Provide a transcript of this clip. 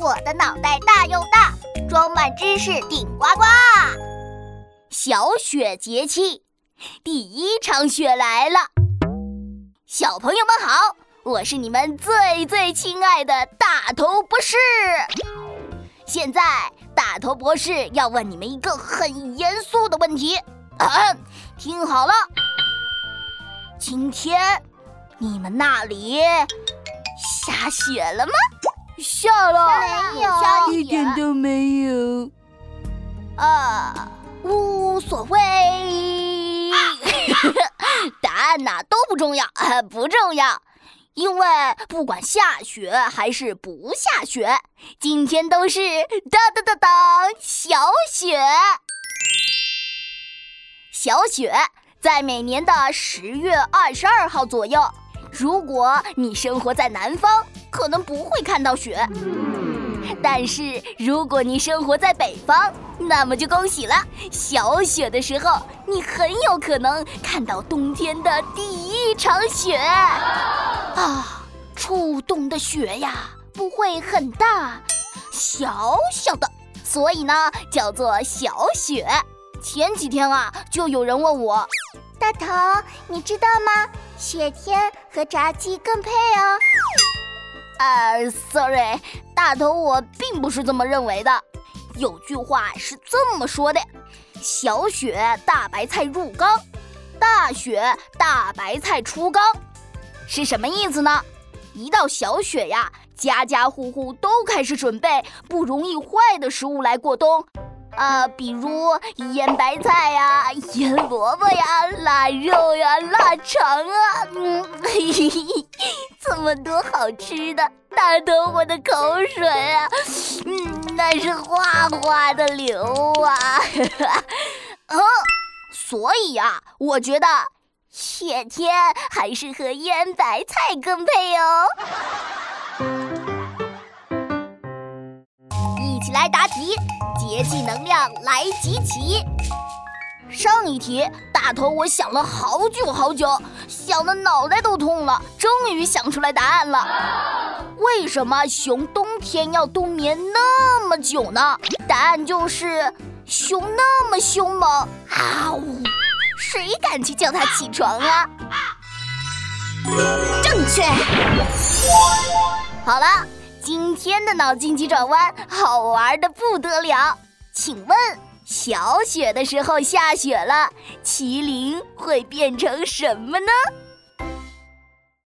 我的脑袋大又大，装满知识顶呱呱。小雪节气，第一场雪来了。小朋友们好，我是你们最最亲爱的大头博士。现在，大头博士要问你们一个很严肃的问题，听好了，今天你们那里下雪了吗？下了，没有，一点都没有。啊，无所谓。答案呐都不重要，不重要，因为不管下雪还是不下雪，今天都是当当当当小雪。小雪在每年的十月二十二号左右。如果你生活在南方，可能不会看到雪；但是如果你生活在北方，那么就恭喜了，小雪的时候，你很有可能看到冬天的第一场雪。啊，初冬的雪呀，不会很大，小小的，所以呢叫做小雪。前几天啊，就有人问我，大头，你知道吗？雪天和炸鸡更配哦。呃，sorry，大头，我并不是这么认为的。有句话是这么说的：“小雪大白菜入缸，大雪大白菜出缸。”是什么意思呢？一到小雪呀，家家户户都开始准备不容易坏的食物来过冬。啊，比如腌白菜呀，腌萝卜呀，腊肉呀，腊肠啊，嗯，嘿嘿嘿，么多好吃的，大头我的口水啊，嗯，那是哗哗的流啊，哦，所以呀，我觉得雪天还是和腌白菜更配哦。一起来答题。节气能量来集齐。上一题，大头我想了好久好久，想的脑袋都痛了，终于想出来答案了。为什么熊冬天要冬眠那么久呢？答案就是熊那么凶猛啊呜！谁敢去叫它起床啊？正确。好了。今天的脑筋急转弯好玩的不得了，请问小雪的时候下雪了，麒麟会变成什么呢？